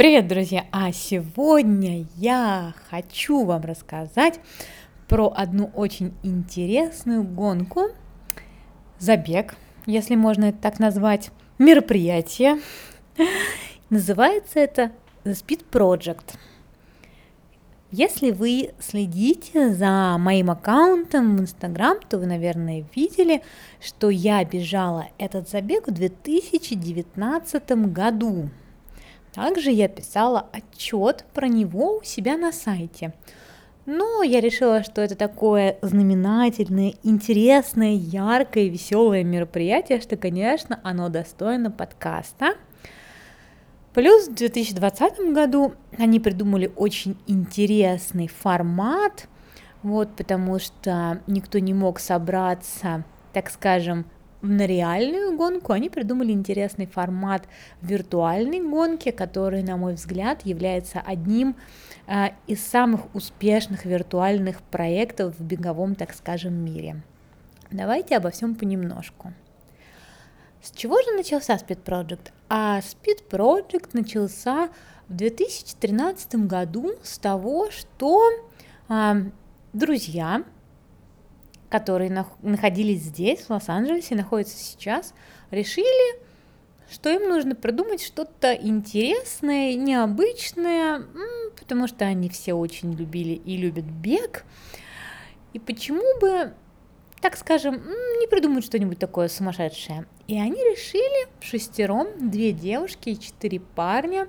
Привет, друзья! А сегодня я хочу вам рассказать про одну очень интересную гонку, забег, если можно это так назвать, мероприятие. Называется это The Speed Project. Если вы следите за моим аккаунтом в Инстаграм, то вы, наверное, видели, что я бежала этот забег в 2019 году. Также я писала отчет про него у себя на сайте. Но я решила, что это такое знаменательное, интересное, яркое, веселое мероприятие, что, конечно, оно достойно подкаста. Плюс в 2020 году они придумали очень интересный формат, вот, потому что никто не мог собраться, так скажем, на реальную гонку они придумали интересный формат виртуальной гонки, который, на мой взгляд, является одним э, из самых успешных виртуальных проектов в беговом, так скажем, мире. Давайте обо всем понемножку. С чего же начался Speed Project? А Speed Project начался в 2013 году с того, что э, друзья которые находились здесь, в Лос-Анджелесе, находятся сейчас, решили, что им нужно придумать что-то интересное, необычное, потому что они все очень любили и любят бег. И почему бы, так скажем, не придумать что-нибудь такое сумасшедшее? И они решили шестером, две девушки и четыре парня,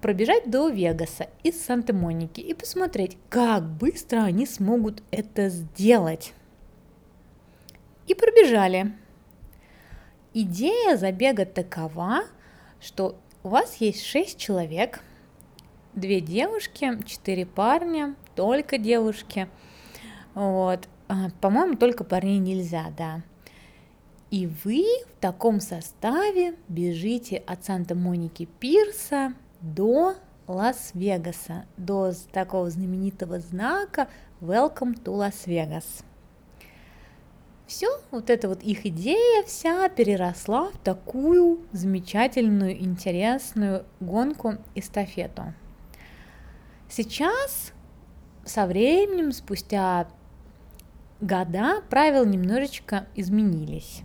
пробежать до Вегаса из Санта-Моники и посмотреть, как быстро они смогут это сделать и пробежали. Идея забега такова, что у вас есть шесть человек, две девушки, четыре парня, только девушки. Вот. А, по-моему, только парней нельзя, да. И вы в таком составе бежите от Санта-Моники Пирса до Лас-Вегаса, до такого знаменитого знака Welcome to Las Vegas. Все, вот эта вот их идея вся переросла в такую замечательную, интересную гонку эстафету. Сейчас, со временем, спустя года, правила немножечко изменились.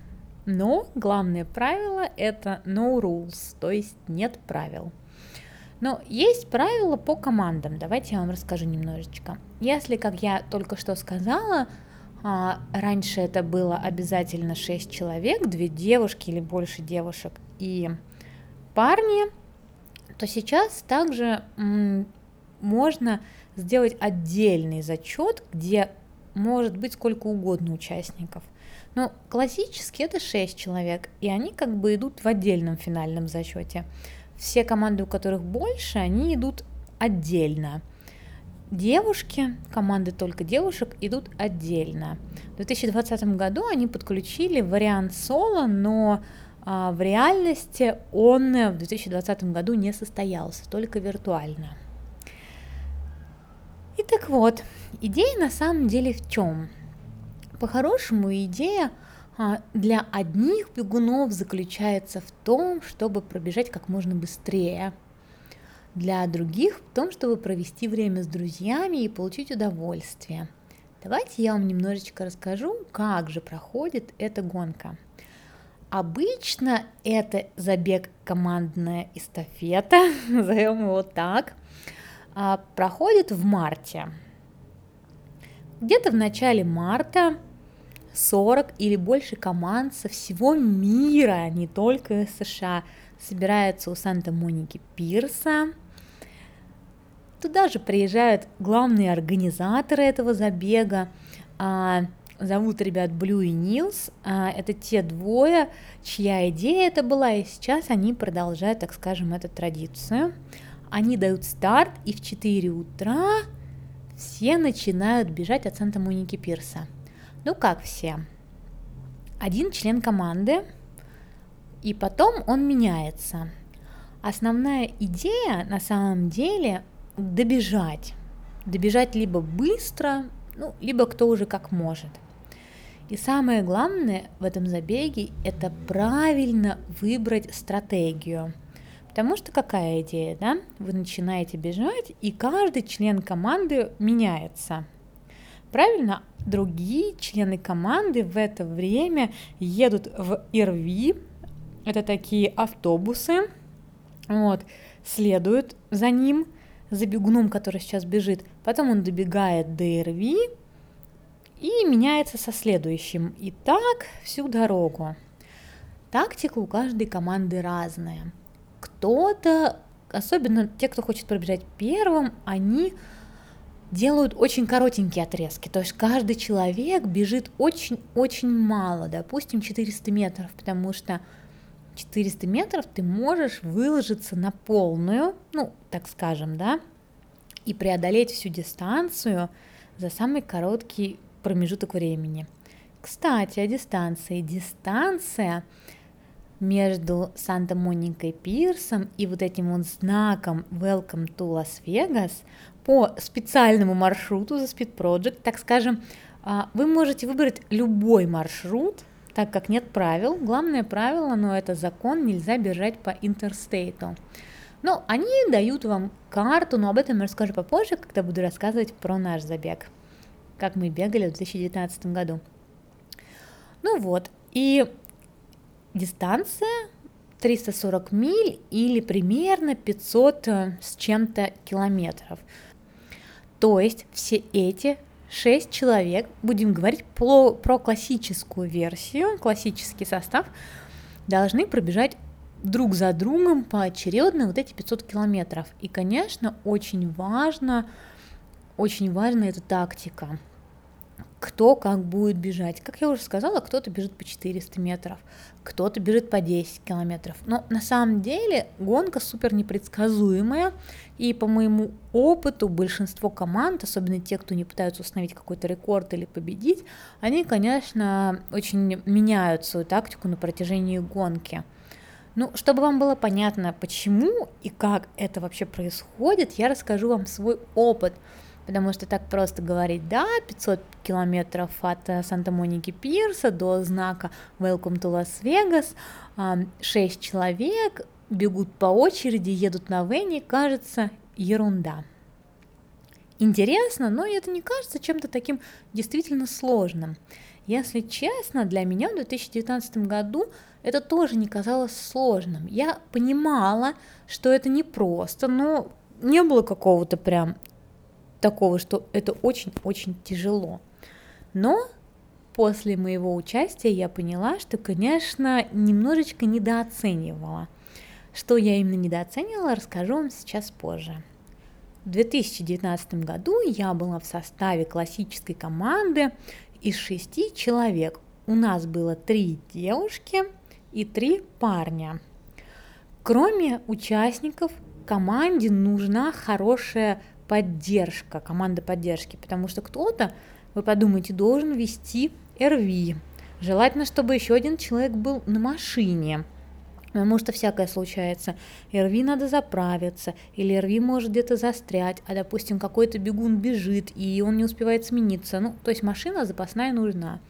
Но главное правило это no rules, то есть нет правил. Но есть правила по командам. Давайте я вам расскажу немножечко. Если, как я только что сказала, раньше это было обязательно 6 человек, две девушки или больше девушек и парни, то сейчас также можно сделать отдельный зачет, где может быть сколько угодно участников. Но классически это 6 человек, и они как бы идут в отдельном финальном зачете. Все команды, у которых больше, они идут отдельно. Девушки, команды только девушек, идут отдельно. В 2020 году они подключили вариант соло, но а, в реальности он в 2020 году не состоялся, только виртуально. И так вот, идея на самом деле в чем? По-хорошему, идея а, для одних бегунов заключается в том, чтобы пробежать как можно быстрее – для других в том, чтобы провести время с друзьями и получить удовольствие. Давайте я вам немножечко расскажу, как же проходит эта гонка. Обычно это забег командная эстафета, назовем его так, а, проходит в марте. Где-то в начале марта 40 или больше команд со всего мира, не только США, собираются у Санта-Моники Пирса Туда же приезжают главные организаторы этого забега. А, зовут ребят Blue и Nils. А, это те двое, чья идея это была, и сейчас они продолжают, так скажем, эту традицию. Они дают старт, и в 4 утра все начинают бежать от Санта-Моники Пирса. Ну как все? Один член команды, и потом он меняется. Основная идея на самом деле добежать. Добежать либо быстро, ну, либо кто уже как может. И самое главное в этом забеге – это правильно выбрать стратегию. Потому что какая идея, да? Вы начинаете бежать, и каждый член команды меняется. Правильно? Другие члены команды в это время едут в ИРВИ, это такие автобусы, вот, следуют за ним, за бегуном, который сейчас бежит. Потом он добегает до ИРВИ и меняется со следующим. И так всю дорогу. Тактика у каждой команды разная. Кто-то, особенно те, кто хочет пробежать первым, они делают очень коротенькие отрезки. То есть каждый человек бежит очень-очень мало, допустим, 400 метров, потому что 400 метров ты можешь выложиться на полную, ну, так скажем, да, и преодолеть всю дистанцию за самый короткий промежуток времени. Кстати, о дистанции. Дистанция между Санта-Моникой Пирсом и вот этим вот знаком Welcome to Las Vegas по специальному маршруту за Speed Project, так скажем, а, вы можете выбрать любой маршрут, так как нет правил. Главное правило, но это закон, нельзя бежать по интерстейту. Но они дают вам карту, но об этом я расскажу попозже, когда буду рассказывать про наш забег, как мы бегали в 2019 году. Ну вот, и дистанция 340 миль или примерно 500 э, с чем-то километров. То есть все эти шесть человек, будем говорить про, про классическую версию, классический состав, должны пробежать друг за другом поочередно вот эти 500 километров. И, конечно, очень важно, очень важна эта тактика – кто как будет бежать. Как я уже сказала, кто-то бежит по 400 метров, кто-то бежит по 10 километров. Но на самом деле гонка супер непредсказуемая, и по моему опыту большинство команд, особенно те, кто не пытаются установить какой-то рекорд или победить, они, конечно, очень меняют свою тактику на протяжении гонки. Ну, чтобы вам было понятно, почему и как это вообще происходит, я расскажу вам свой опыт – потому что так просто говорить, да, 500 километров от э, Санта-Моники Пирса до знака Welcome to Las Vegas, 6 человек бегут по очереди, едут на Вене, кажется, ерунда. Интересно, но это не кажется чем-то таким действительно сложным. Если честно, для меня в 2019 году это тоже не казалось сложным. Я понимала, что это непросто, но не было какого-то прям такого, что это очень-очень тяжело. Но после моего участия я поняла, что, конечно, немножечко недооценивала. Что я именно недооценивала, расскажу вам сейчас позже. В 2019 году я была в составе классической команды из шести человек. У нас было три девушки и три парня. Кроме участников, команде нужна хорошая поддержка, команда поддержки, потому что кто-то, вы подумайте, должен вести РВ. Желательно, чтобы еще один человек был на машине, потому что всякое случается. РВ надо заправиться, или РВ может где-то застрять, а, допустим, какой-то бегун бежит, и он не успевает смениться. Ну, то есть машина запасная нужна.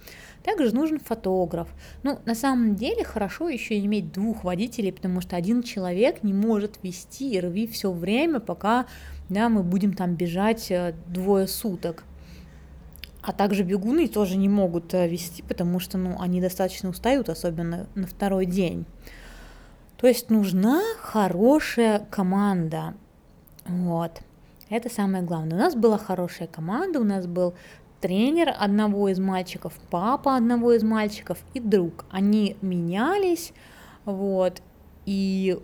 Также нужен фотограф. Ну, на самом деле хорошо еще иметь двух водителей, потому что один человек не может вести РВ все время, пока да, мы будем там бежать э, двое суток. А также бегуны тоже не могут э, вести, потому что ну, они достаточно устают, особенно на второй день. То есть нужна хорошая команда. Вот. Это самое главное. У нас была хорошая команда, у нас был тренер одного из мальчиков, папа одного из мальчиков и друг. Они менялись, вот, и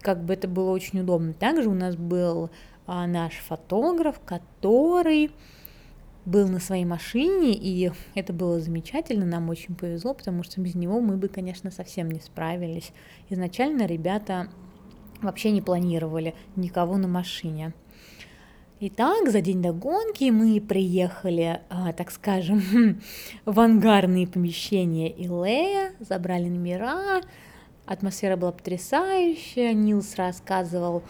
как бы это было очень удобно. Также у нас был наш фотограф, который был на своей машине, и это было замечательно, нам очень повезло, потому что без него мы бы, конечно, совсем не справились. Изначально ребята вообще не планировали никого на машине. Итак, за день до гонки мы приехали, а, так скажем, в ангарные помещения Илея, забрали номера, атмосфера была потрясающая, Нилс рассказывал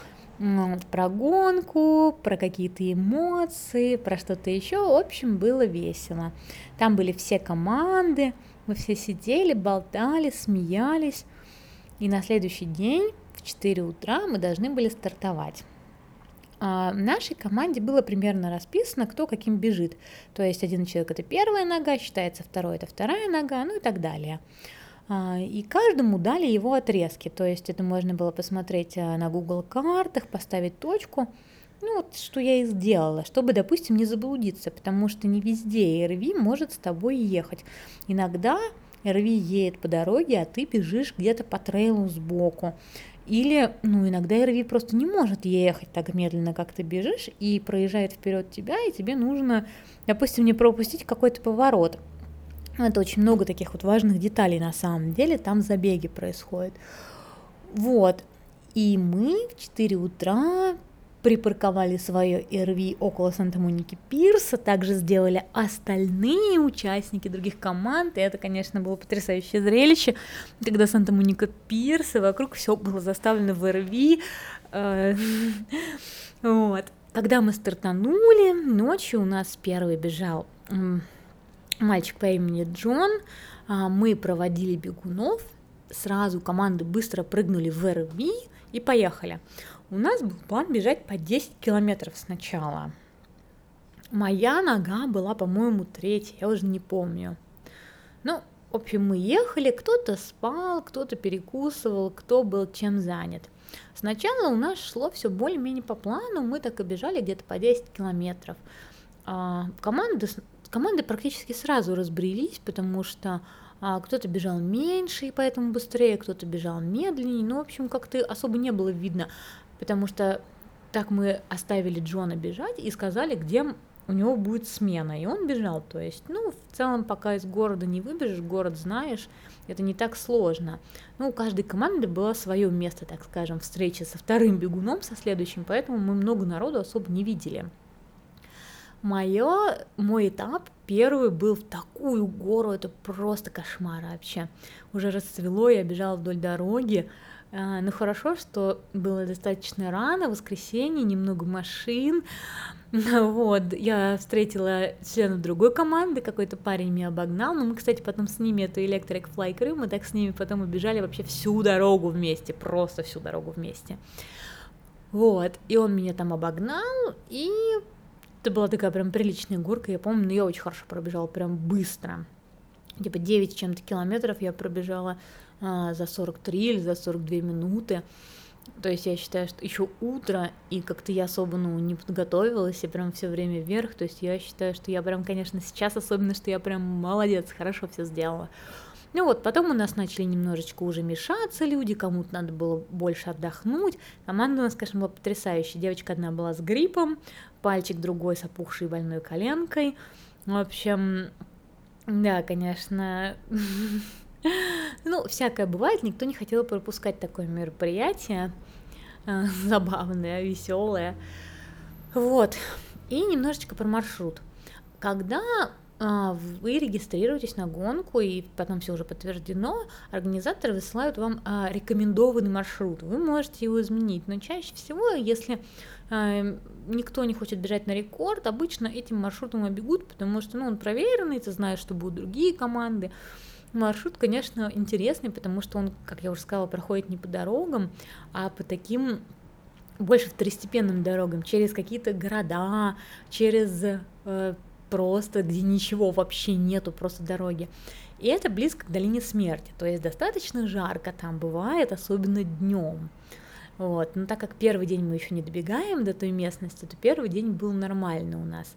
про гонку, про какие-то эмоции, про что-то еще. В общем, было весело. Там были все команды, мы все сидели, болтали, смеялись. И на следующий день, в 4 утра мы должны были стартовать. А в нашей команде было примерно расписано, кто каким бежит. То есть один человек это первая нога, считается второй это вторая нога, ну и так далее. А, и каждому дали его отрезки, то есть это можно было посмотреть а, на Google картах, поставить точку, ну вот что я и сделала, чтобы, допустим, не заблудиться, потому что не везде РВ может с тобой ехать. Иногда РВ едет по дороге, а ты бежишь где-то по трейлу сбоку. Или, ну, иногда РВ просто не может ехать так медленно, как ты бежишь, и проезжает вперед тебя, и тебе нужно, допустим, не пропустить какой-то поворот. Это очень много таких вот важных деталей на самом деле, там забеги происходят. Вот. И мы в 4 утра припарковали свое РВ около Санта-Моники Пирса, также сделали остальные участники других команд, и это, конечно, было потрясающее зрелище, когда Санта-Моника Пирс, и вокруг все было заставлено в РВ, э, вот. Когда мы стартанули, ночью у нас первый бежал мальчик по имени Джон, а, мы проводили бегунов, сразу команды быстро прыгнули в РВ и поехали. У нас был план бежать по 10 километров сначала. Моя нога была, по-моему, третья, я уже не помню. Ну, в общем, мы ехали, кто-то спал, кто-то перекусывал, кто был чем занят. Сначала у нас шло все более-менее по плану, мы так и бежали где-то по 10 километров. А, команды, команды практически сразу разбрелись, потому что а, кто-то бежал меньше и поэтому быстрее, кто-то бежал медленнее, ну, в общем, как-то особо не было видно, потому что так мы оставили Джона бежать и сказали, где у него будет смена, и он бежал, то есть, ну, в целом, пока из города не выбежишь, город знаешь, это не так сложно. Ну, у каждой команды было свое место, так скажем, встречи со вторым бегуном, со следующим, поэтому мы много народу особо не видели. Моё, мой этап первый был в такую гору, это просто кошмар вообще. Уже расцвело, я бежала вдоль дороги, а, ну хорошо, что было достаточно рано, воскресенье, немного машин. Вот, я встретила членов другой команды, какой-то парень меня обогнал, но мы, кстати, потом с ними, это Electric Fly мы так с ними потом убежали вообще всю дорогу вместе, просто всю дорогу вместе. Вот, и он меня там обогнал, и это была такая прям приличная горка, я помню, но я очень хорошо пробежала, прям быстро. Типа 9 чем-то километров я пробежала а, за 43 или за 42 минуты. То есть я считаю, что еще утро, и как-то я особо ну, не подготовилась, и прям все время вверх. То есть я считаю, что я прям, конечно, сейчас особенно, что я прям молодец, хорошо все сделала. Ну вот, потом у нас начали немножечко уже мешаться люди, кому-то надо было больше отдохнуть. Команда у нас, конечно, была потрясающая. Девочка одна была с гриппом, пальчик другой с опухшей больной коленкой. В общем, да, конечно, Ну, всякое бывает, никто не хотел пропускать такое мероприятие, э, забавное, веселое. Вот. И немножечко про маршрут. Когда а, вы регистрируетесь на гонку, и потом все уже подтверждено, организаторы высылают вам а, рекомендованный маршрут. Вы можете его изменить, но чаще всего, если а, никто не хочет бежать на рекорд, обычно этим маршрутом и бегут, потому что ну, он проверенный, ты знаешь, что будут другие команды. Маршрут, конечно, интересный, потому что он, как я уже сказала, проходит не по дорогам, а по таким больше второстепенным дорогам, через какие-то города, через э, просто, где ничего вообще нету, просто дороги. И это близко к долине смерти, то есть достаточно жарко там бывает, особенно днем. Вот. Но так как первый день мы еще не добегаем до той местности, то первый день был нормально у нас.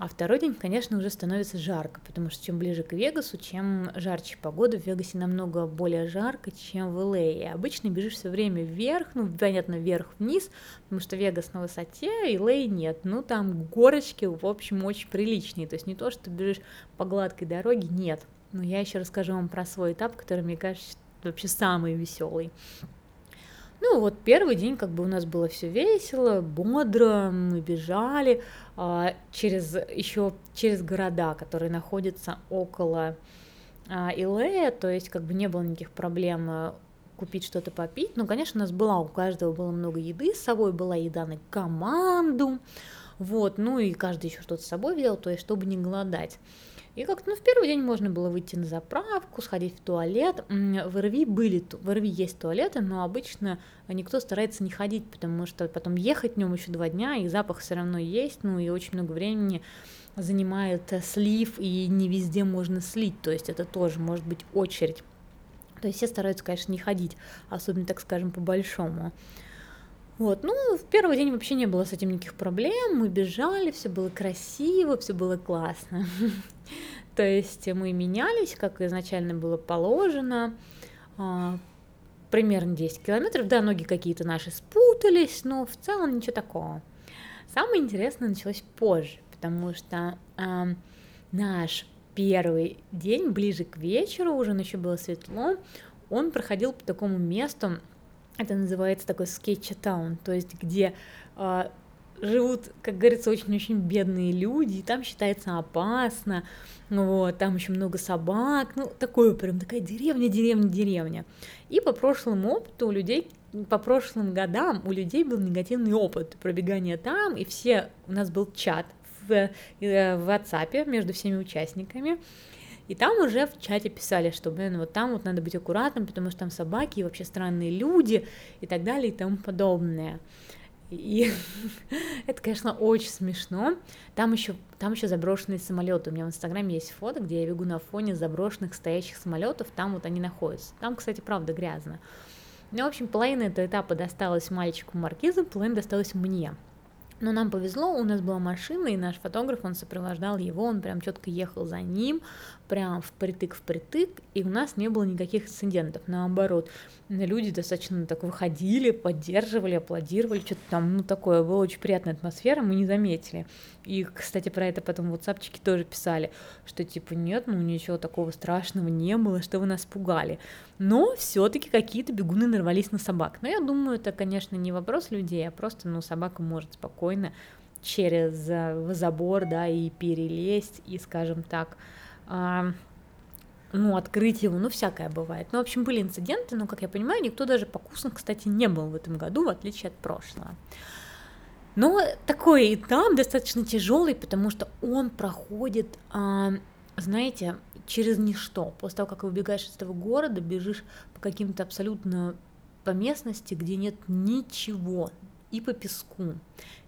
А второй день, конечно, уже становится жарко, потому что чем ближе к Вегасу, чем жарче погода. В Вегасе намного более жарко, чем в Л.А. И обычно бежишь все время вверх, ну, понятно, вверх-вниз, потому что Вегас на высоте, и Л.А. нет. Ну, там горочки, в общем, очень приличные. То есть не то, что бежишь по гладкой дороге, нет. Но я еще расскажу вам про свой этап, который, мне кажется, вообще самый веселый. Ну вот первый день как бы у нас было все весело, бодро, мы бежали а, через еще через города, которые находятся около а, Илея, то есть как бы не было никаких проблем а, купить что-то попить. Ну, конечно, у нас была, у каждого было много еды, с собой была еда на команду, вот, ну и каждый еще что-то с собой взял, то есть чтобы не голодать. И как-то, ну, в первый день можно было выйти на заправку, сходить в туалет. В РВИ были, в РВИ есть туалеты, но обычно никто старается не ходить, потому что потом ехать в нем еще два дня, и запах все равно есть, ну, и очень много времени занимает э, слив, и не везде можно слить, то есть это тоже может быть очередь. То есть все стараются, конечно, не ходить, особенно, так скажем, по-большому. Вот, ну, в первый день вообще не было с этим никаких проблем, мы бежали, все было красиво, все было классно. То есть мы менялись, как изначально было положено, а, примерно 10 километров, да, ноги какие-то наши спутались, но в целом ничего такого. Самое интересное началось позже, потому что э, наш первый день, ближе к вечеру, уже еще было светло, он проходил по такому месту, это называется такой sketch town, то есть где э, живут, как говорится, очень-очень бедные люди, и там считается опасно, вот, там еще много собак, ну, такое прям такая деревня, деревня, деревня. И по прошлому опыту у людей, по прошлым годам у людей был негативный опыт пробегания там, и все, у нас был чат в, э, в WhatsApp между всеми участниками, и там уже в чате писали, что, блин, вот там вот надо быть аккуратным, потому что там собаки и вообще странные люди и так далее и тому подобное. И это, конечно, очень смешно. Там еще, там еще заброшенные самолеты. У меня в Инстаграме есть фото, где я бегу на фоне заброшенных стоящих самолетов. Там вот они находятся. Там, кстати, правда грязно. Ну, в общем, половина этого этапа досталась мальчику Маркизу, половина досталась мне. Но нам повезло, у нас была машина, и наш фотограф, он сопровождал его, он прям четко ехал за ним, прям впритык впритык, и у нас не было никаких инцидентов, наоборот. Люди достаточно так выходили, поддерживали, аплодировали, что-то там, ну, такое, была очень приятная атмосфера, мы не заметили. И, кстати, про это потом в WhatsApp тоже писали, что типа нет, ну ничего такого страшного не было, что вы нас пугали. Но все-таки какие-то бегуны нарвались на собак. Но я думаю, это, конечно, не вопрос людей, а просто, ну, собака может спокойно через э, забор, да, и перелезть, и, скажем так, а, ну, открыть его, ну, всякое бывает. Ну, в общем, были инциденты, но, как я понимаю, никто даже покусан, кстати, не был в этом году, в отличие от прошлого. Но такой этап достаточно тяжелый, потому что он проходит, а, знаете, через ничто. После того, как выбегаешь из этого города, бежишь по каким-то абсолютно по местности, где нет ничего, и по песку.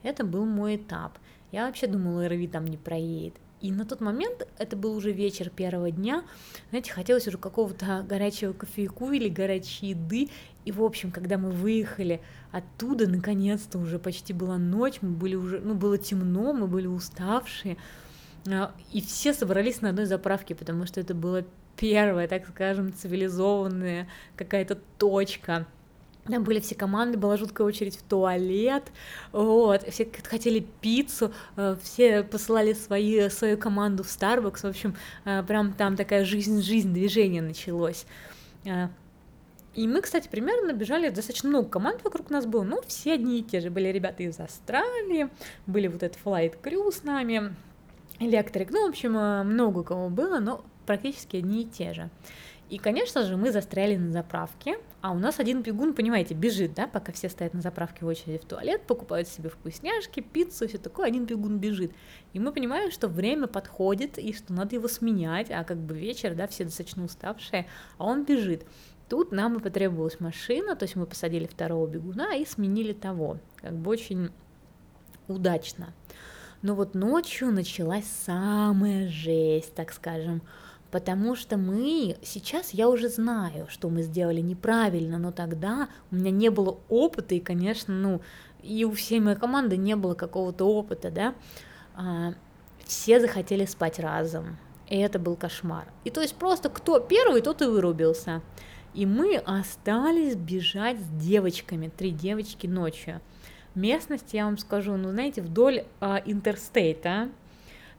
Это был мой этап. Я вообще думала, РВИ там не проедет. И на тот момент, это был уже вечер первого дня, знаете, хотелось уже какого-то горячего кофейку или горячей еды. И, в общем, когда мы выехали оттуда, наконец-то уже почти была ночь, мы были уже, ну, было темно, мы были уставшие, и все собрались на одной заправке, потому что это была первая, так скажем, цивилизованная какая-то точка – там были все команды, была жуткая очередь в туалет, вот, все хотели пиццу, э, все посылали свои, свою команду в Starbucks, в общем, э, прям там такая жизнь-жизнь, движение началось. Э, и мы, кстати, примерно бежали, достаточно много команд вокруг нас было, но все одни и те же. Были ребята из Австралии, были вот этот Flight Crew с нами, Электрик, ну, в общем, много кого было, но практически одни и те же. И, конечно же, мы застряли на заправке, а у нас один бегун, понимаете, бежит, да, пока все стоят на заправке в очереди в туалет, покупают себе вкусняшки, пиццу, все такое, один бегун бежит. И мы понимаем, что время подходит, и что надо его сменять, а как бы вечер, да, все достаточно уставшие, а он бежит. Тут нам и потребовалась машина, то есть мы посадили второго бегуна и сменили того, как бы очень удачно. Но вот ночью началась самая жесть, так скажем, Потому что мы, сейчас я уже знаю, что мы сделали неправильно, но тогда у меня не было опыта, и, конечно, ну, и у всей моей команды не было какого-то опыта, да, а, все захотели спать разом, и это был кошмар. И то есть просто кто первый, тот и вырубился. И мы остались бежать с девочками, три девочки ночью. Местность, я вам скажу, ну, знаете, вдоль а, интерстейта,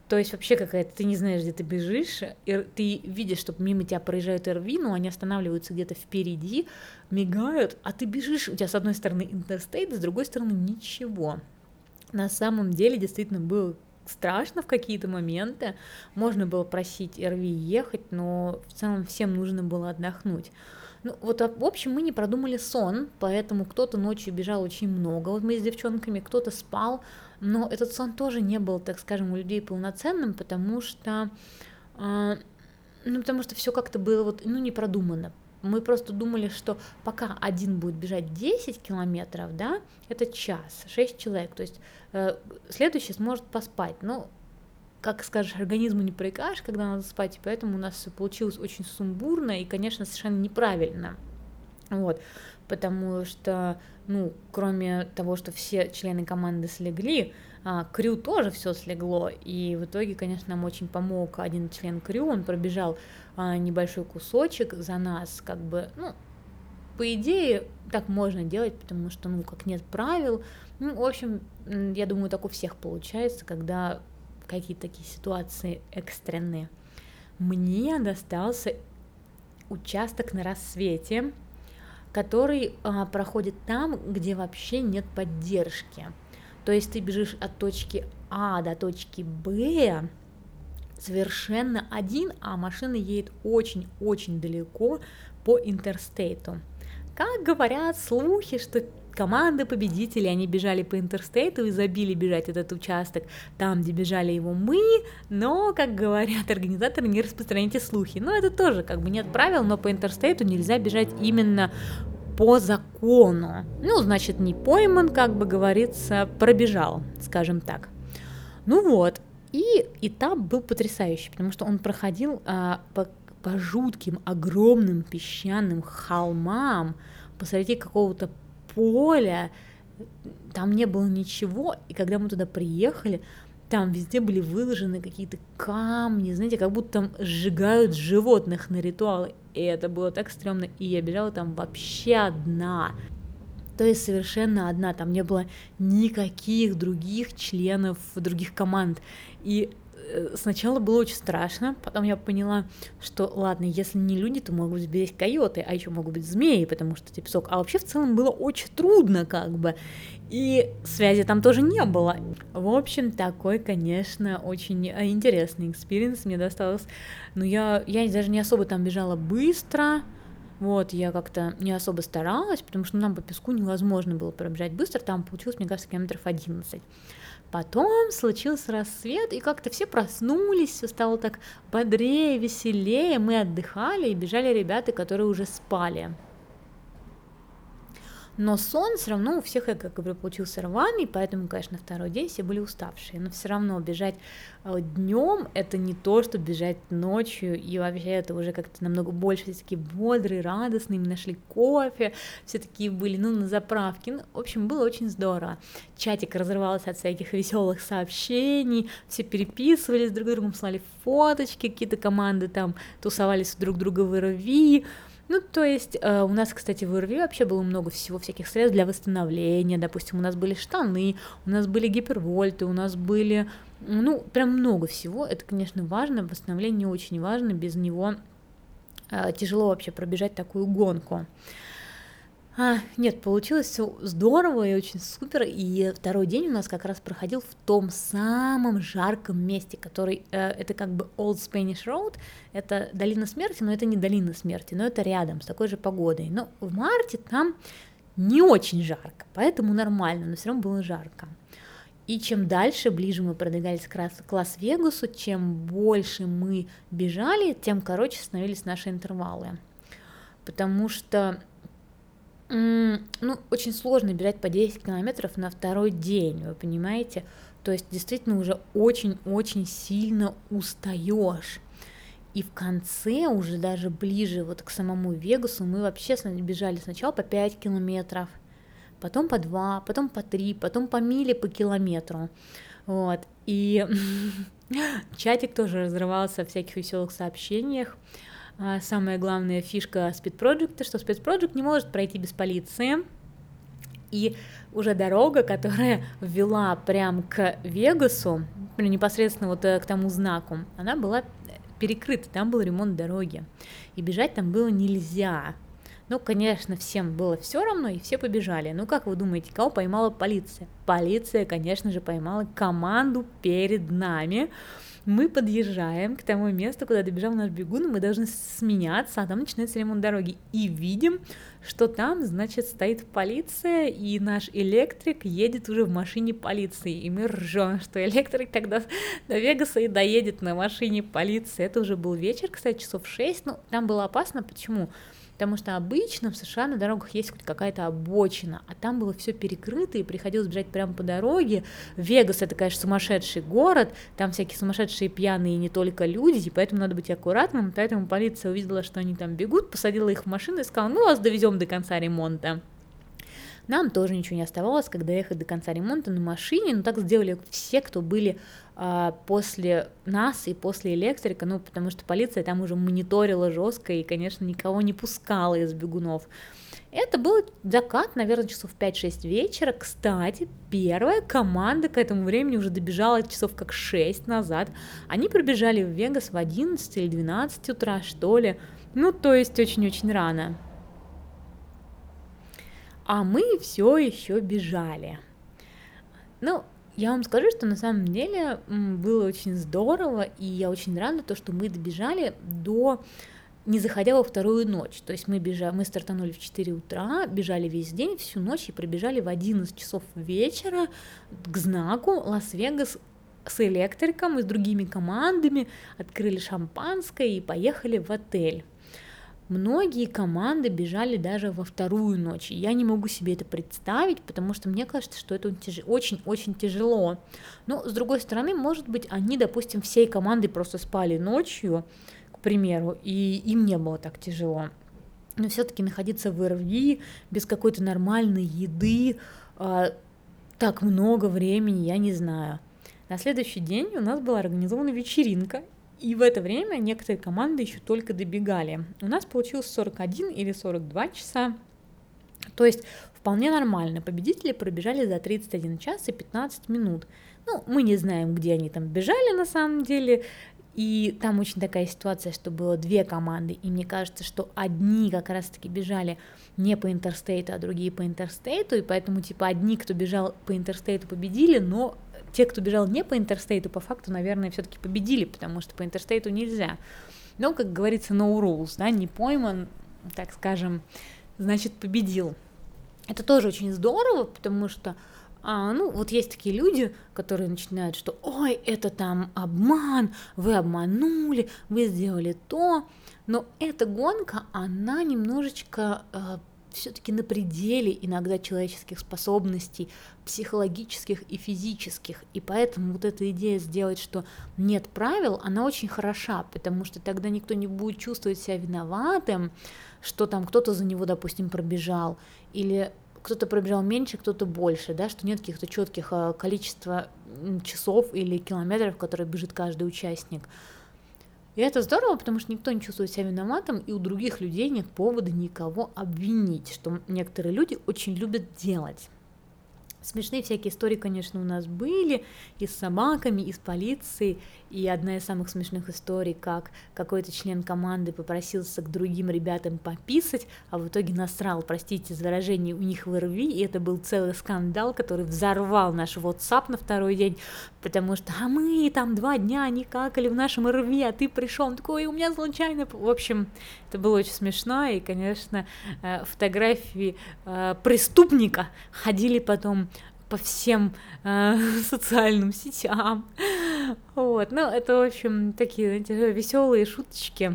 то есть вообще какая-то, ты не знаешь, где ты бежишь, и ты видишь, что мимо тебя проезжают РВ, но они останавливаются где-то впереди, мигают, а ты бежишь, у тебя с одной стороны интерстейт, с другой стороны ничего. На самом деле действительно было страшно в какие-то моменты, можно было просить РВ ехать, но в целом всем нужно было отдохнуть. Ну, вот, в общем, мы не продумали сон, поэтому кто-то ночью бежал очень много, вот мы с девчонками, кто-то спал, но этот сон тоже не был, так скажем, у людей полноценным, потому что А, ну, потому что все как-то было вот, ну, не продумано. Мы просто думали, что пока один будет бежать 10 километров, да, это час, 6 человек, то есть э, следующий сможет поспать. Ну, как скажешь, организму не прикажешь, когда надо спать, и поэтому у нас все получилось очень сумбурно и, конечно, совершенно неправильно. Вот, потому что, ну, кроме того, что все члены команды слегли, а, крю тоже все слегло, и в итоге, конечно, нам очень помог один член крю, он пробежал а, небольшой кусочек за нас, как бы, ну, по идее, так можно делать, потому что, ну, как нет правил, ну, в общем, я думаю, так у всех получается, когда какие-то такие ситуации экстренные. Мне достался участок на рассвете, который а, проходит там, где вообще нет поддержки. То есть ты бежишь от точки А до точки Б совершенно один, а машина едет очень-очень далеко по интерстейту. Как говорят слухи, что команды победителей, они бежали по интерстейту и забили бежать этот участок там, где бежали его мы, но, как говорят организаторы, не распространяйте слухи. Но это тоже как бы нет правил, но по интерстейту нельзя бежать именно по закону. Ну, значит, не пойман, как бы говорится, пробежал, скажем так. Ну вот, и этап был потрясающий, потому что он проходил а, по, по жутким, огромным песчаным холмам посреди какого-то поля, там не было ничего, и когда мы туда приехали, там везде были выложены какие-то камни, знаете, как будто там сжигают животных на ритуалы. И это было так стрёмно, и я бежала там вообще одна. То есть совершенно одна, там не было никаких других членов других команд. И сначала было очень страшно, потом я поняла, что ладно, если не люди, то могут быть койоты, а еще могут быть змеи, потому что это песок. А вообще в целом было очень трудно как бы. И связи там тоже не было. В общем, такой, конечно, очень э, интересный experience мне досталось. Но я, я даже не особо там бежала быстро, вот, я как-то не особо старалась, потому что нам по песку невозможно было пробежать быстро, там получилось, мне кажется, километров 11. Потом случился рассвет, и как-то все проснулись, все стало так бодрее, веселее, мы отдыхали, и бежали ребята, которые уже спали но сон все равно у всех, я как говорю, получился рваный, поэтому, конечно, второй день все были уставшие, но все равно бежать э, днем это не то, что бежать ночью, и вообще это уже как-то намного больше, все такие бодрые, радостные, мы нашли кофе, все такие были, ну, на заправке, ну, в общем, было очень здорово. Чатик разрывался от всяких веселых сообщений, все переписывались друг с другом, слали фоточки, какие-то команды там тусовались друг друга в РВИ, ну, то есть э, у нас, кстати, в РВИ вообще было много всего, всяких средств для восстановления, допустим, у нас были штаны, у нас были гипервольты, у нас были, ну, прям много всего, это, конечно, важно, восстановление очень важно, без него э, тяжело вообще пробежать такую гонку. А, нет, получилось все здорово и очень супер. И второй день у нас как раз проходил в том самом жарком месте, который э, это как бы Old Spanish Road, это долина смерти, но это не долина смерти, но это рядом с такой же погодой. Но в марте там не очень жарко, поэтому нормально, но все равно было жарко. И чем дальше, ближе мы продвигались к Лас-Вегасу, чем больше мы бежали, тем короче становились наши интервалы. Потому что ну, очень сложно бежать по 10 километров на второй день, вы понимаете? То есть действительно уже очень-очень сильно устаешь. И в конце, уже даже ближе вот к самому Вегасу, мы вообще бежали сначала по 5 километров, потом по 2, потом по 3, потом по миле по километру. Вот. И чатик тоже разрывался в всяких веселых сообщениях. А, самая главная фишка Project, что Project не может пройти без полиции. И уже дорога, которая вела прям к Вегасу, непосредственно вот э, к тому знаку, она была перекрыта, там был ремонт дороги. И бежать там было нельзя. Ну, конечно, всем было все равно, и все побежали. Ну, как вы думаете, кого поймала полиция? Полиция, конечно же, поймала команду перед нами, мы подъезжаем к тому месту, куда добежал наш бегун, мы должны сменяться, а там начинается ремонт дороги. И видим, что там, значит, стоит полиция, и наш электрик едет уже в машине полиции. И мы ржем, что электрик тогда до Вегаса и доедет на машине полиции. Это уже был вечер, кстати, часов 6. Ну, там было опасно. Почему? Потому что обычно в США на дорогах есть какая-то обочина, а там было все перекрыто, и приходилось бежать прямо по дороге. Вегас это, конечно, сумасшедший город, там всякие сумасшедшие пьяные не только люди, и поэтому надо быть аккуратным. Поэтому полиция увидела, что они там бегут, посадила их в машину и сказала, ну, вас довезем до конца ремонта. Нам тоже ничего не оставалось, когда ехать до конца ремонта на машине, но так сделали все, кто были после нас и после электрика, ну, потому что полиция там уже мониторила жестко и, конечно, никого не пускала из бегунов. Это был закат, наверное, часов 5-6 вечера. Кстати, первая команда к этому времени уже добежала часов как 6 назад. Они пробежали в Вегас в 11 или 12 утра, что ли. Ну, то есть очень-очень рано а мы все еще бежали. Ну, я вам скажу, что на самом деле было очень здорово, и я очень рада, то, что мы добежали до не заходя во вторую ночь. То есть мы бежали, мы стартанули в 4 утра, бежали весь день, всю ночь и пробежали в 11 часов вечера к знаку Лас-Вегас с электриком и с другими командами, открыли шампанское и поехали в отель. Многие команды бежали даже во вторую ночь. Я не могу себе это представить, потому что мне кажется, что это очень-очень тяжело. Но, с другой стороны, может быть, они, допустим, всей командой просто спали ночью, к примеру, и им не было так тяжело. Но все-таки находиться в РВИ без какой-то нормальной еды э, так много времени, я не знаю. На следующий день у нас была организована вечеринка, и в это время некоторые команды еще только добегали. У нас получилось 41 или 42 часа. То есть вполне нормально. Победители пробежали за 31 час и 15 минут. Ну, мы не знаем, где они там бежали на самом деле. И там очень такая ситуация, что было две команды, и мне кажется, что одни как раз-таки бежали не по интерстейту, а другие по интерстейту, и поэтому, типа, одни, кто бежал по интерстейту, победили, но те, кто бежал не по интерстейту, по факту, наверное, все-таки победили, потому что по интерстейту нельзя. Но, как говорится, no rules, да, не пойман, так скажем, значит, победил. Это тоже очень здорово, потому что а, ну, вот есть такие люди, которые начинают, что ой, это там обман, вы обманули, вы сделали то, но эта гонка, она немножечко э, все-таки на пределе иногда человеческих способностей, психологических и физических. И поэтому вот эта идея сделать, что нет правил, она очень хороша, потому что тогда никто не будет чувствовать себя виноватым, что там кто-то за него, допустим, пробежал, или кто-то пробежал меньше, кто-то больше, да, что нет каких-то четких а, количества часов или километров, которые бежит каждый участник. И это здорово, потому что никто не чувствует себя виноватым, и у других людей нет повода никого обвинить, что некоторые люди очень любят делать. Смешные всякие истории, конечно, у нас были и с собаками, и с полицией. И одна из самых смешных историй, как какой-то член команды попросился к другим ребятам пописать, а в итоге насрал, простите за выражение, у них в РВИ, и это был целый скандал, который взорвал наш WhatsApp на второй день, потому что а мы там два дня не какали в нашем РВИ, а ты пришел, он такой, у меня случайно... В общем, это было очень смешно, и, конечно, э, фотографии э, преступника ходили потом по всем э, социальным сетям. Вот, ну, это, в общем, такие, знаете, веселые шуточки.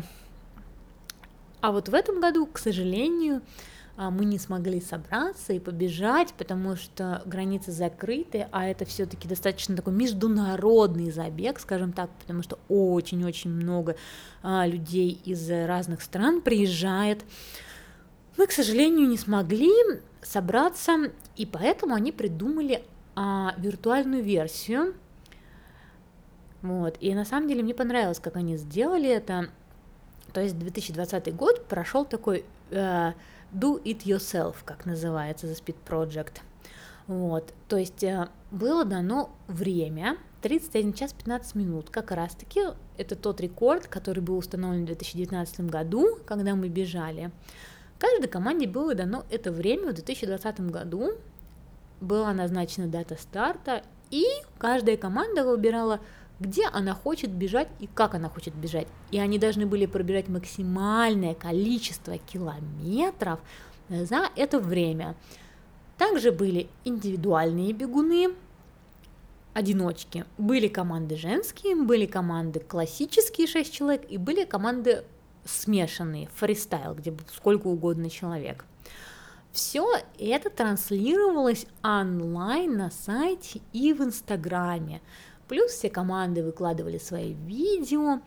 А вот в этом году, к сожалению, э, мы не смогли собраться и побежать, потому что границы закрыты, а это все-таки достаточно такой международный забег, скажем так, потому что очень-очень много а, людей из разных стран приезжает. Мы, к сожалению, не смогли, собраться, и поэтому они придумали а, виртуальную версию. Вот. И на самом деле мне понравилось, как они сделали это. То есть 2020 год прошел такой uh, do it yourself, как называется, The Speed Project. Вот, то есть uh, было дано время, 31 час 15 минут, как раз таки это тот рекорд, который был установлен в 2019 году, когда мы бежали. Каждой команде было дано это время в 2020 году, была назначена дата старта, и каждая команда выбирала где она хочет бежать и как она хочет бежать. И они должны были пробежать максимальное количество километров за это время. Также были индивидуальные бегуны, одиночки. Были команды женские, были команды классические 6 человек и были команды смешанные, фристайл, где сколько угодно человек. Все это транслировалось онлайн на сайте и в Инстаграме. Плюс все команды выкладывали свои видео,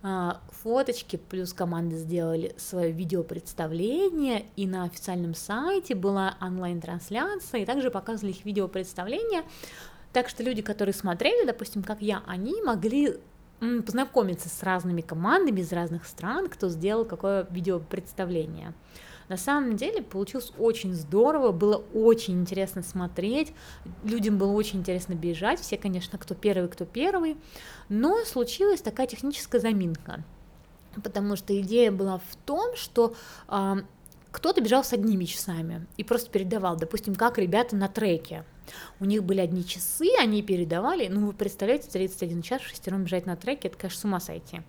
а, фоточки, плюс команды сделали свое видеопредставление, и на официальном сайте была онлайн-трансляция, и также показывали их видеопредставление, так что люди, которые смотрели, допустим, как я, они могли познакомиться с разными командами из разных стран, кто сделал какое видеопредставление. На самом деле получилось очень здорово, было очень интересно смотреть, людям было очень интересно бежать, все, конечно, кто первый, кто первый, но случилась такая техническая заминка, потому что идея была в том, что кто-то бежал с одними часами и просто передавал, допустим, как ребята на треке, у них были одни часы, они передавали, ну вы представляете, 31 час шестером бежать на треке, это, конечно, с ума сойти.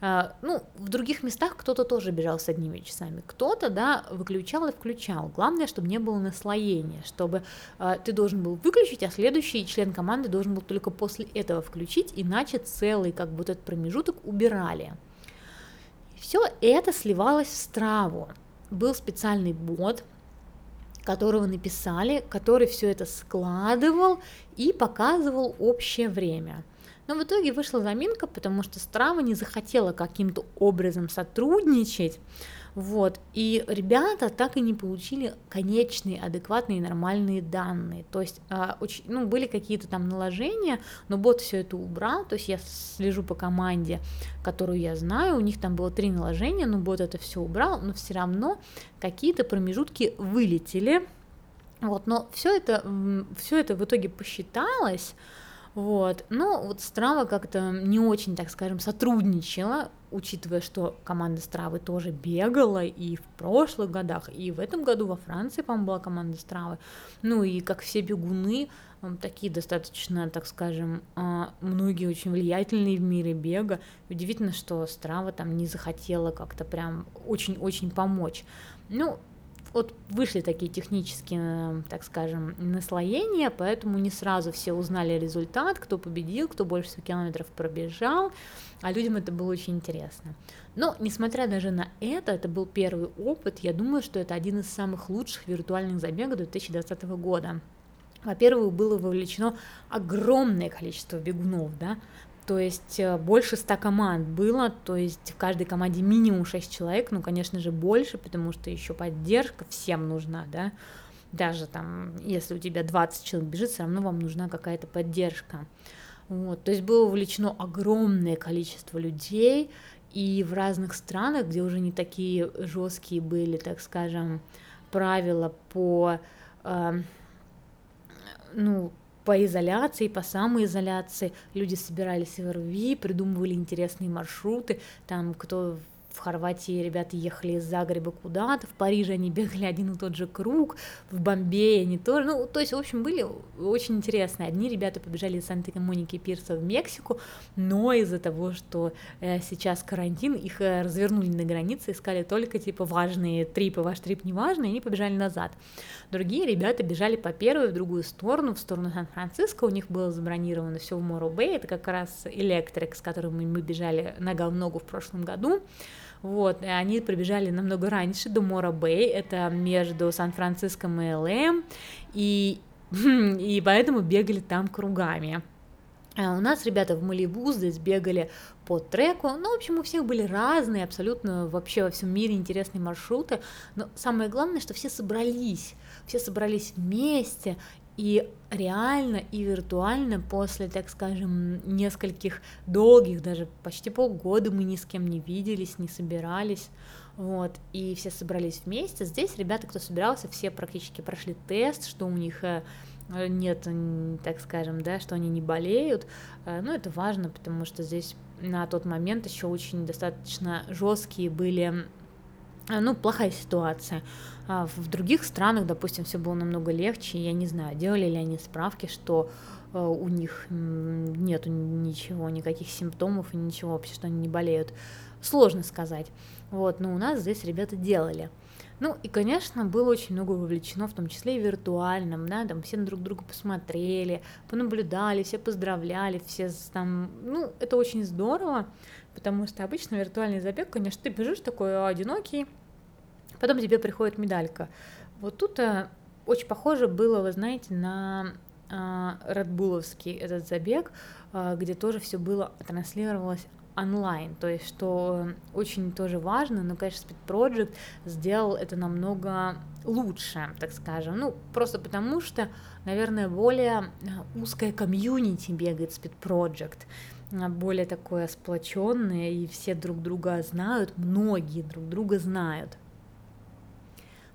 А, ну, в других местах кто-то тоже бежал с одними часами, кто-то, да, выключал и включал. Главное, чтобы не было наслоения, чтобы э, ты должен был выключить, а следующий член команды должен был только после этого включить, иначе целый, как бы, вот этот промежуток убирали. Все это сливалось в страву. Был специальный бот, которого написали, который все это складывал и показывал общее время. Но в итоге вышла заминка, потому что Страва не захотела каким-то образом сотрудничать, вот, и ребята так и не получили конечные, адекватные, нормальные данные. То есть, очень, ну, были какие-то там наложения, но бот все это убрал. То есть я слежу по команде, которую я знаю, у них там было три наложения, но бот это все убрал, но все равно какие-то промежутки вылетели. Вот, но все это, все это в итоге посчиталось, вот. Но вот Страва как-то не очень, так скажем, сотрудничала, учитывая, что команда Стравы тоже бегала и в прошлых годах, и в этом году во Франции, по-моему, была команда Стравы. Ну и как все бегуны, такие достаточно, так скажем, а, многие очень влиятельные в мире бега. Удивительно, что Страва там не захотела как-то прям очень-очень помочь. Ну, вот вышли такие технические, так скажем, наслоения, поэтому не сразу все узнали результат, кто победил, кто больше всего километров пробежал, а людям это было очень интересно. Но, несмотря даже на это, это был первый опыт, я думаю, что это один из самых лучших виртуальных забегов 2020 года. Во-первых, было вовлечено огромное количество бегунов, да, то есть э, больше ста команд было, то есть в каждой команде минимум 6 человек, ну, конечно же, больше, потому что еще поддержка всем нужна, да, даже там, если у тебя 20 человек бежит, все равно вам нужна какая-то поддержка. Вот, то есть было увлечено огромное количество людей, и в разных странах, где уже не такие жесткие были, так скажем, правила по, э, ну, по изоляции, по самоизоляции. Люди собирались в РВИ, придумывали интересные маршруты. Там кто в Хорватии ребята ехали из Загреба куда-то, в Париже они бегали один и тот же круг, в Бомбее они тоже, ну, то есть, в общем, были очень интересные. Одни ребята побежали из Санта-Моники Пирса в Мексику, но из-за того, что э, сейчас карантин, их э, развернули на границе, искали только, типа, важные трипы, ваш трип не важный, они побежали назад. Другие ребята бежали по первой в другую сторону, в сторону Сан-Франциско, у них было забронировано все в Моро Бэй, это как раз электрик, с которым мы бежали нога в ногу в прошлом году, вот, и они прибежали намного раньше, до Мора Бэй, это между Сан-Франциско и ЛМ, и, и поэтому бегали там кругами. А у нас ребята в Малибу здесь бегали по треку, ну, в общем, у всех были разные, абсолютно вообще во всем мире интересные маршруты, но самое главное, что все собрались, все собрались вместе, и реально и виртуально после, так скажем, нескольких долгих, даже почти полгода мы ни с кем не виделись, не собирались, вот, и все собрались вместе. Здесь ребята, кто собирался, все практически прошли тест, что у них э, нет, так скажем, да, что они не болеют, э, но это важно, потому что здесь на тот момент еще очень достаточно жесткие были ну, плохая ситуация. А в других странах, допустим, все было намного легче. Я не знаю, делали ли они справки, что э, у них нет ничего, никаких симптомов и ничего вообще, что они не болеют. Сложно сказать. Вот, но у нас здесь ребята делали. Ну и, конечно, было очень много вовлечено, в том числе и виртуальном, да, там все друг друга посмотрели, понаблюдали, все поздравляли, все там, ну, это очень здорово, потому что обычно виртуальный забег, конечно, ты бежишь такой одинокий, потом тебе приходит медалька. Вот тут э, очень похоже было, вы знаете, на Редбуловский этот забег, а, где тоже все было транслировалось онлайн, то есть что очень тоже важно, но, конечно, Speed Project сделал это намного лучше, так скажем, ну, просто потому что, наверное, более э, узкая комьюнити бегает Speed Project, более такое сплоченное, и все друг друга знают, многие друг друга знают.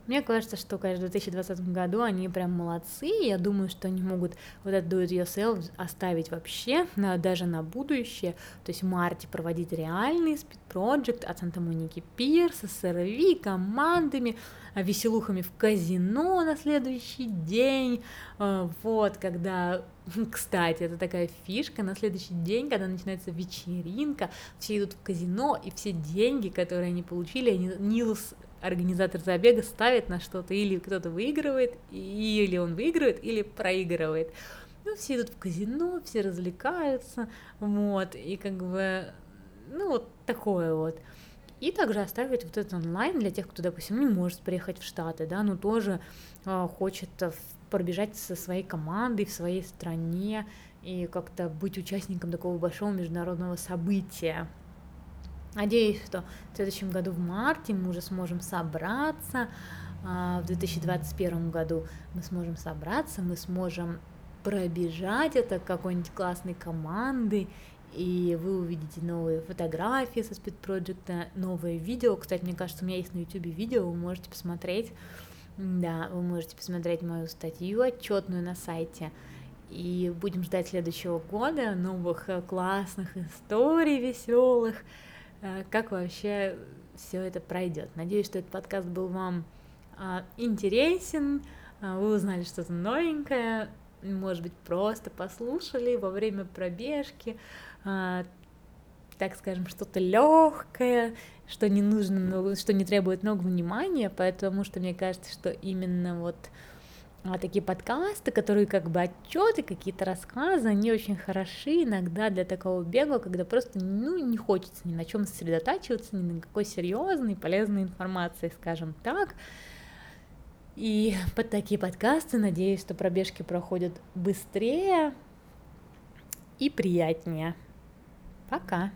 Мне кажется, что, конечно, в 2020 году они прям молодцы. Я думаю, что они могут вот этот do it yourself оставить вообще, даже на будущее. То есть в марте проводить реальный project от Санта-Моники Пирс, СРВ, командами, а, веселухами в казино на следующий день. А, вот, когда кстати, это такая фишка, на следующий день, когда начинается вечеринка, все идут в казино, и все деньги, которые они получили, они Нилс организатор забега ставит на что-то, или кто-то выигрывает, или он выигрывает, или проигрывает. Ну, все идут в казино, все развлекаются, вот, и как бы, ну, вот такое вот. И также оставить вот этот онлайн для тех, кто, допустим, не может приехать в Штаты, да, но тоже э, хочет пробежать со своей командой в своей стране и как-то быть участником такого большого международного события. Надеюсь, что в следующем году в марте мы уже сможем собраться, а, в 2021 году мы сможем собраться, мы сможем пробежать это какой-нибудь классной команды, и вы увидите новые фотографии со Project, новые видео. Кстати, мне кажется, у меня есть на YouTube видео, вы можете посмотреть. Да, вы можете посмотреть мою статью отчетную на сайте. И будем ждать следующего года новых э, классных историй веселых. Э, как вообще все это пройдет. Надеюсь, что этот подкаст был вам а, интересен, а, вы узнали что-то новенькое, может быть, просто послушали во время пробежки, а, так скажем, что-то легкое, что не нужно что не требует много внимания, потому что мне кажется, что именно вот такие подкасты, которые как бы отчеты, какие-то рассказы, они очень хороши иногда для такого бега, когда просто ну, не хочется ни на чем сосредотачиваться, ни на какой серьезной, полезной информации, скажем так. И под такие подкасты, надеюсь, что пробежки проходят быстрее и приятнее. Пока!